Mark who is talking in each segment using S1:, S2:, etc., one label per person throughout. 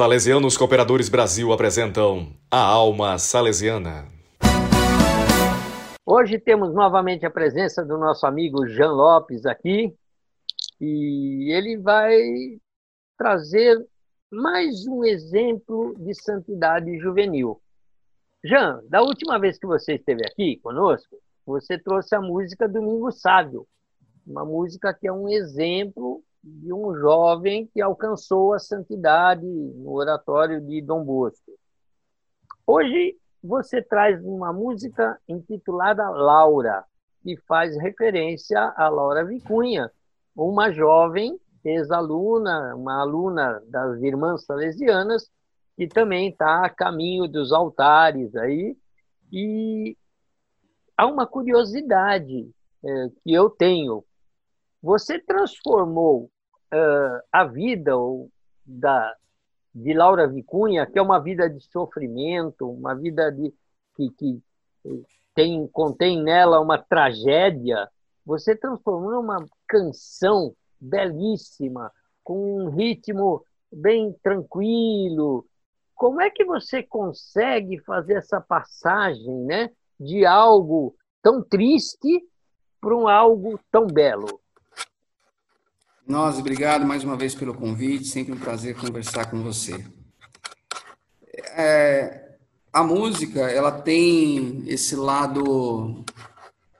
S1: Salesianos Cooperadores Brasil apresentam A Alma Salesiana.
S2: Hoje temos novamente a presença do nosso amigo Jean Lopes aqui e ele vai trazer mais um exemplo de santidade juvenil. Jean, da última vez que você esteve aqui conosco, você trouxe a música Domingo Sábio, uma música que é um exemplo de um jovem que alcançou a santidade no oratório de Dom Bosco. Hoje você traz uma música intitulada Laura, que faz referência a Laura Vicunha, uma jovem ex-aluna, uma aluna das Irmãs Salesianas, que também está a caminho dos altares aí. E há uma curiosidade é, que eu tenho você transformou uh, a vida da, de Laura Vicunha, que é uma vida de sofrimento, uma vida de, que, que tem, contém nela uma tragédia, você transformou numa canção belíssima, com um ritmo bem tranquilo. Como é que você consegue fazer essa passagem né, de algo tão triste para um algo tão belo?
S3: Nós, obrigado mais uma vez pelo convite, sempre um prazer conversar com você. É, a música, ela tem esse lado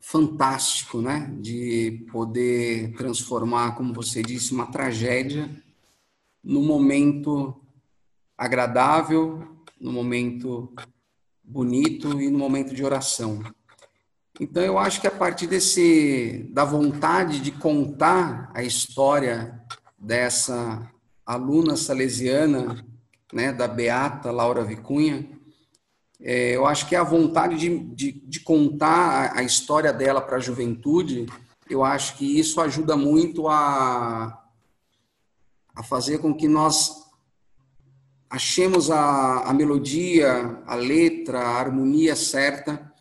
S3: fantástico, né? De poder transformar, como você disse, uma tragédia no momento agradável, no momento bonito e no momento de oração. Então eu acho que a partir desse da vontade de contar a história dessa aluna salesiana, né, da beata Laura Vicunha, é, eu acho que a vontade de, de, de contar a, a, história dela para a juventude, eu acho que isso ajuda muito a, a fazer com que nós achemos a, a melodia, a letra, a harmonia certa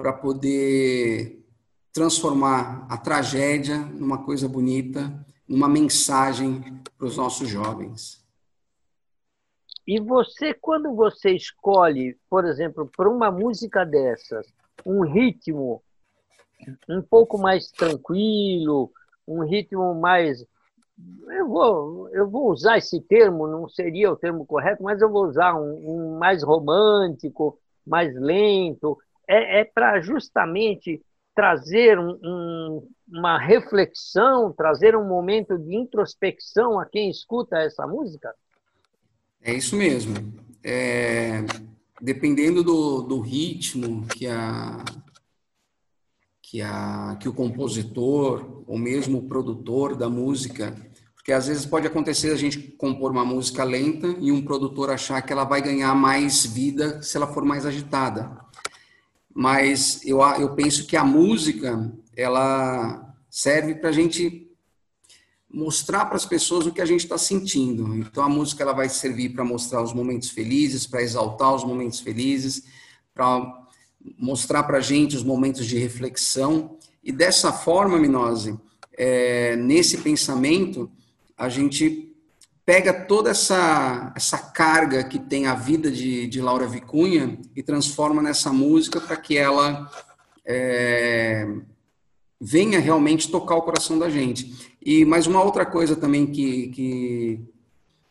S3: para poder transformar a tragédia numa coisa bonita, numa mensagem para os nossos jovens.
S2: E você, quando você escolhe, por exemplo, para uma música dessas, um ritmo um pouco mais tranquilo, um ritmo mais. Eu vou, eu vou usar esse termo, não seria o termo correto, mas eu vou usar um, um mais romântico, mais lento, é, é para justamente trazer um, um, uma reflexão, trazer um momento de introspecção a quem escuta essa música?
S3: É isso mesmo. É, dependendo do, do ritmo que a, que, a, que o compositor ou mesmo o produtor da música, porque às vezes pode acontecer a gente compor uma música lenta e um produtor achar que ela vai ganhar mais vida se ela for mais agitada mas eu, eu penso que a música ela serve para a gente mostrar para as pessoas o que a gente está sentindo. Então a música ela vai servir para mostrar os momentos felizes, para exaltar os momentos felizes, para mostrar para a gente os momentos de reflexão. E dessa forma, Minose, é, nesse pensamento, a gente pega toda essa, essa carga que tem a vida de, de Laura Vicunha e transforma nessa música para que ela é, venha realmente tocar o coração da gente. E mais uma outra coisa também que, que,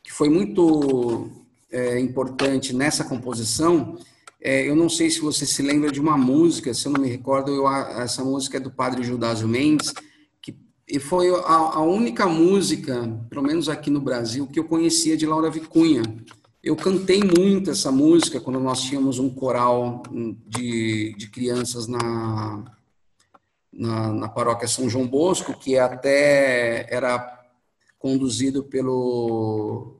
S3: que foi muito é, importante nessa composição, é, eu não sei se você se lembra de uma música, se eu não me recordo, eu, essa música é do Padre Judásio Mendes, e foi a, a, única música, pelo menos aqui no Brasil, que eu conhecia de Laura Vicunha. Eu cantei muito essa música quando nós tínhamos um coral de, de crianças na, na, na paróquia São João Bosco, que até era conduzido pelo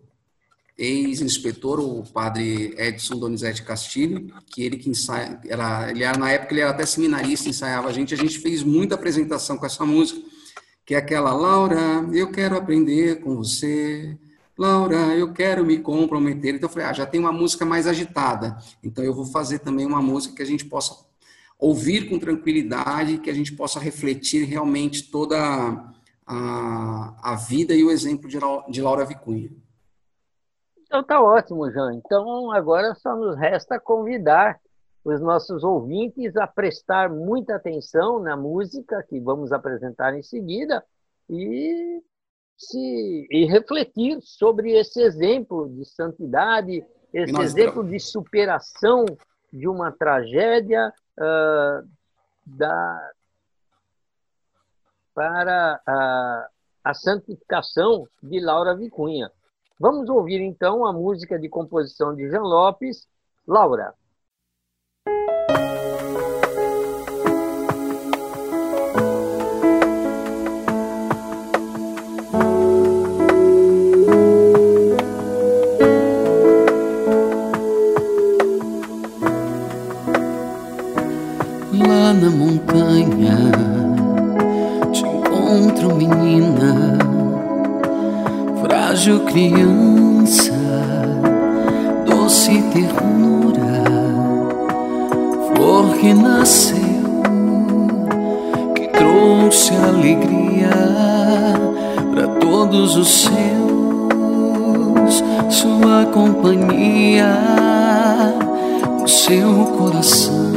S3: ex-inspetor, o padre Edson Donizete Castilho, que ele que ensaia, era, ele era, na época ele era até seminarista, ensaiava a gente, a gente fez muita apresentação com essa música, que é aquela Laura, eu quero aprender com você. Laura, eu quero me comprometer. Então eu falei, ah, já tem uma música mais agitada. Então eu vou fazer também uma música que a gente possa ouvir com tranquilidade, que a gente possa refletir realmente toda a, a vida e o exemplo de, de Laura Vicunha.
S2: Então tá ótimo, João. Então agora só nos resta convidar os nossos ouvintes a prestar muita atenção na música que vamos apresentar em seguida e se e refletir sobre esse exemplo de santidade, esse exemplo de superação de uma tragédia uh, da, para a, a santificação de Laura Vicunha. Vamos ouvir então a música de composição de Jean Lopes, Laura.
S4: Doce ternura, flor que nasceu, que trouxe alegria para todos os seus, sua companhia, o seu coração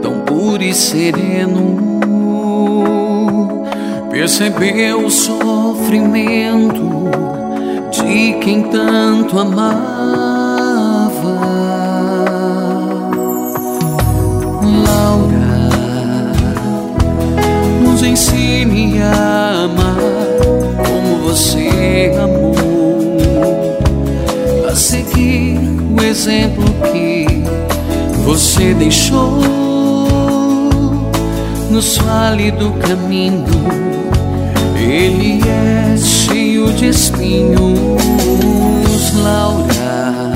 S4: tão puro e sereno percebeu o sofrimento de quem tanto amava. Laura, nos ensine a amar como você amou, a seguir o exemplo que você deixou. Nos fale do caminho ele é cheio de espinhos, Laura.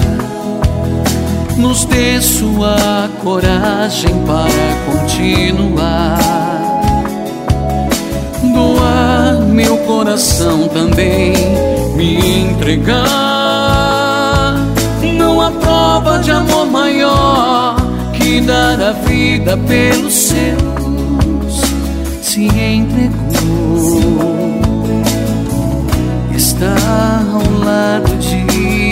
S4: Nos dê sua coragem para continuar. Doar meu coração também, me entregar. Não há prova de amor maior que dar a vida pelos seus. Se entregou está ao lado de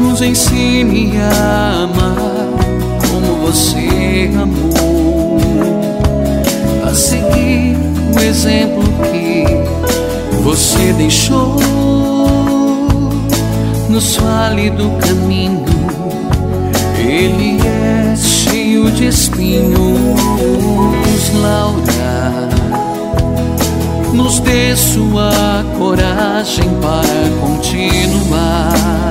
S4: Nos ensine a amar como você amou, a seguir o exemplo que você deixou. Nos fale do caminho ele é cheio de espinhos, Laura nos dê sua coragem para continuar.